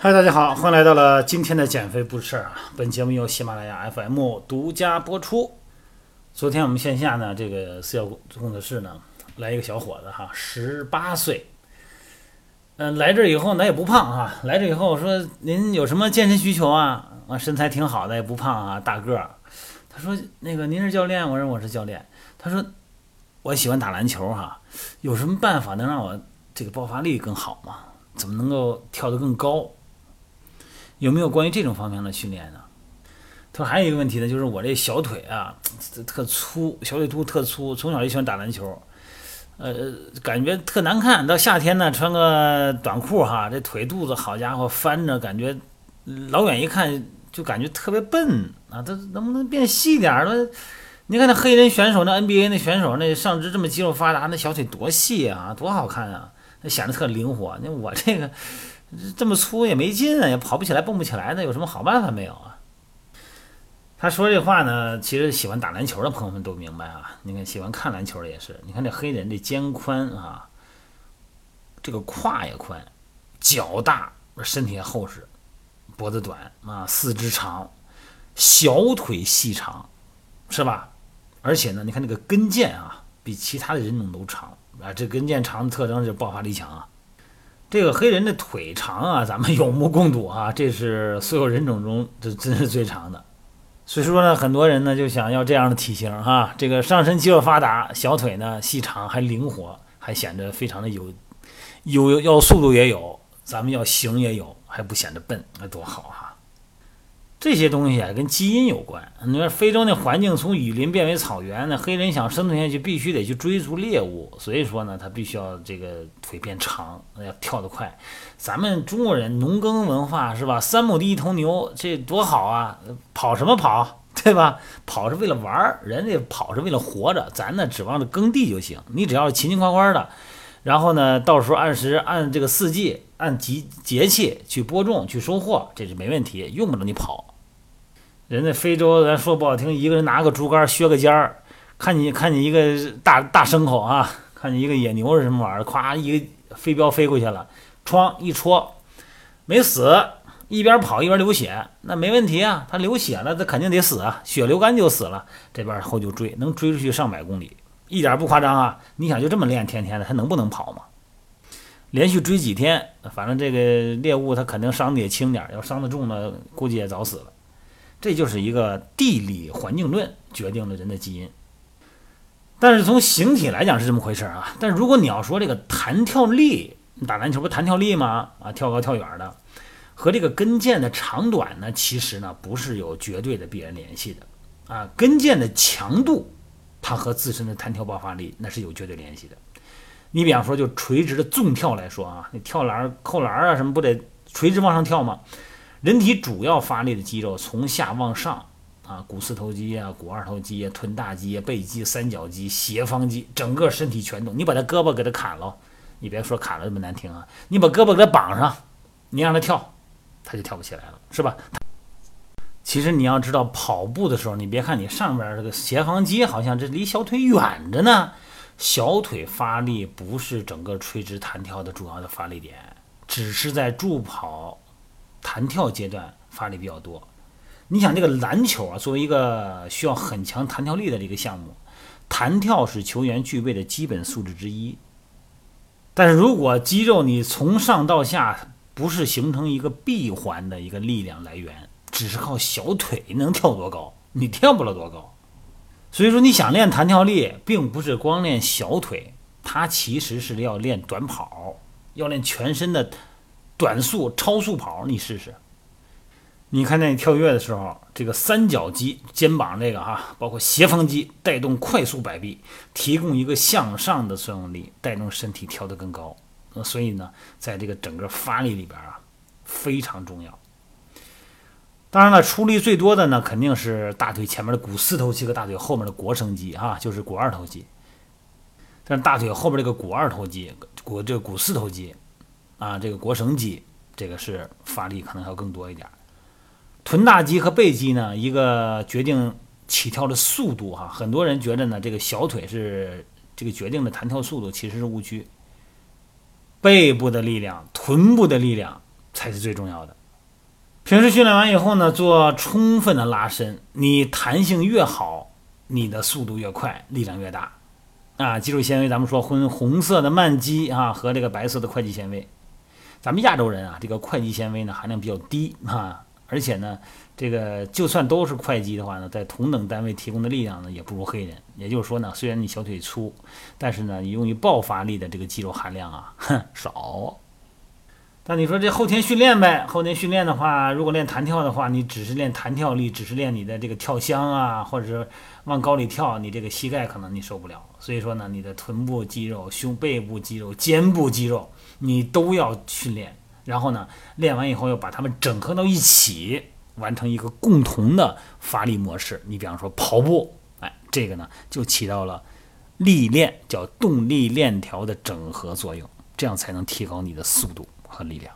嗨，大家好，欢迎来到了今天的减肥不是事儿啊！本节目由喜马拉雅 FM 独家播出。昨天我们线下呢，这个私教工作室呢，来一个小伙子哈，十八岁。嗯，来这以后呢也不胖哈，来这以后说您有什么健身需求啊？啊，身材挺好的，也不胖啊，大个儿。他说那个您是教练，我说我是教练。他说我喜欢打篮球哈，有什么办法能让我这个爆发力更好吗？怎么能够跳得更高？有没有关于这种方面的训练呢？他说还有一个问题呢，就是我这小腿啊特粗，小腿肚特粗，从小就喜欢打篮球，呃，感觉特难看。到夏天呢，穿个短裤哈，这腿肚子好家伙翻着，感觉老远一看就感觉特别笨啊。他能不能变细点儿？那你看那黑人选手，那 NBA 那选手，那上肢这么肌肉发达，那小腿多细啊，多好看啊，那显得特灵活。那我这个。这么粗也没劲啊，也跑不起来，蹦不起来，那有什么好办法没有啊？他说这话呢，其实喜欢打篮球的朋友们都明白啊。你看，喜欢看篮球的也是。你看这黑人这肩宽啊，这个胯也宽，脚大，身体也厚实，脖子短啊，四肢长，小腿细长，是吧？而且呢，你看这个跟腱啊，比其他的人种都长啊。这跟腱长的特征是爆发力强啊。这个黑人的腿长啊，咱们有目共睹啊，这是所有人种中这真是最长的。所以说呢，很多人呢就想要这样的体型哈，这个上身肌肉发达，小腿呢细长还灵活，还显得非常的有有要速度也有，咱们要型也有，还不显得笨，那多好哈。这些东西啊，跟基因有关。你说非洲那环境从雨林变为草原，那黑人想生存下去，必须得去追逐猎物，所以说呢，他必须要这个腿变长，要跳得快。咱们中国人农耕文化是吧？三亩地一头牛，这多好啊！跑什么跑，对吧？跑是为了玩儿，人家跑是为了活着，咱呢指望着耕地就行。你只要勤勤快快的，然后呢，到时候按时按这个四季、按节节气去播种、去收获，这是没问题，用不着你跑。人家非洲，咱说不好听，一个人拿个竹竿削个尖儿，看你看见一个大大牲口啊，看见一个野牛是什么玩意儿，咵一个飞镖飞过去了，哐一戳，没死，一边跑一边流血，那没问题啊，他流血了，他肯定得死啊，血流干就死了，这边后就追，能追出去上百公里，一点不夸张啊，你想就这么练，天天的，他能不能跑吗？连续追几天，反正这个猎物他肯定伤的也轻点，要伤的重呢，估计也早死了。这就是一个地理环境论决定了人的基因，但是从形体来讲是这么回事啊。但如果你要说这个弹跳力，打篮球不弹跳力吗？啊，跳高跳远的，和这个跟腱的长短呢，其实呢不是有绝对的必然联系的啊。跟腱的强度，它和自身的弹跳爆发力那是有绝对联系的。你比方说就垂直的纵跳来说啊，你跳栏、扣篮啊什么不得垂直往上跳吗？人体主要发力的肌肉从下往上啊，股四头肌啊，股二头肌啊，臀大肌啊，背肌、三角肌、斜方肌，整个身体全动。你把他胳膊给他砍了，你别说砍了这么难听啊，你把胳膊给他绑上，你让他跳，他就跳不起来了，是吧？其实你要知道，跑步的时候，你别看你上边这个斜方肌好像这离小腿远着呢，小腿发力不是整个垂直弹跳的主要的发力点，只是在助跑。弹跳阶段发力比较多，你想这个篮球啊，作为一个需要很强弹跳力的这个项目，弹跳是球员具备的基本素质之一。但是如果肌肉你从上到下不是形成一个闭环的一个力量来源，只是靠小腿能跳多高？你跳不了多高。所以说你想练弹跳力，并不是光练小腿，它其实是要练短跑，要练全身的。短速、超速跑，你试试。你看，在你跳跃的时候，这个三角肌、肩膀这个哈，包括斜方肌，带动快速摆臂，提供一个向上的作用力，带动身体跳得更高。那所以呢，在这个整个发力里边啊，非常重要。当然了，出力最多的呢，肯定是大腿前面的股四头肌和大腿后面的腘绳肌啊，就是股二头肌。但是大腿后边这个股二头肌、股这个股四头肌。啊，这个腘绳肌，这个是发力可能要更多一点。臀大肌和背肌呢，一个决定起跳的速度哈。很多人觉得呢，这个小腿是这个决定的弹跳速度，其实是误区。背部的力量、臀部的力量才是最重要的。平时训练完以后呢，做充分的拉伸，你弹性越好，你的速度越快，力量越大。啊，肌肉纤维咱们说分红色的慢肌啊和这个白色的快肌纤维。咱们亚洲人啊，这个快肌纤维呢含量比较低啊，而且呢，这个就算都是快肌的话呢，在同等单位提供的力量呢也不如黑人。也就是说呢，虽然你小腿粗，但是呢，你用于爆发力的这个肌肉含量啊，哼 少。那你说这后天训练呗？后天训练的话，如果练弹跳的话，你只是练弹跳力，只是练你的这个跳箱啊，或者是往高里跳，你这个膝盖可能你受不了。所以说呢，你的臀部肌肉、胸背部肌肉、肩部肌肉，你都要训练。然后呢，练完以后要把它们整合到一起，完成一个共同的发力模式。你比方说跑步，哎，这个呢就起到了力链叫动力链条的整合作用，这样才能提高你的速度。和力量。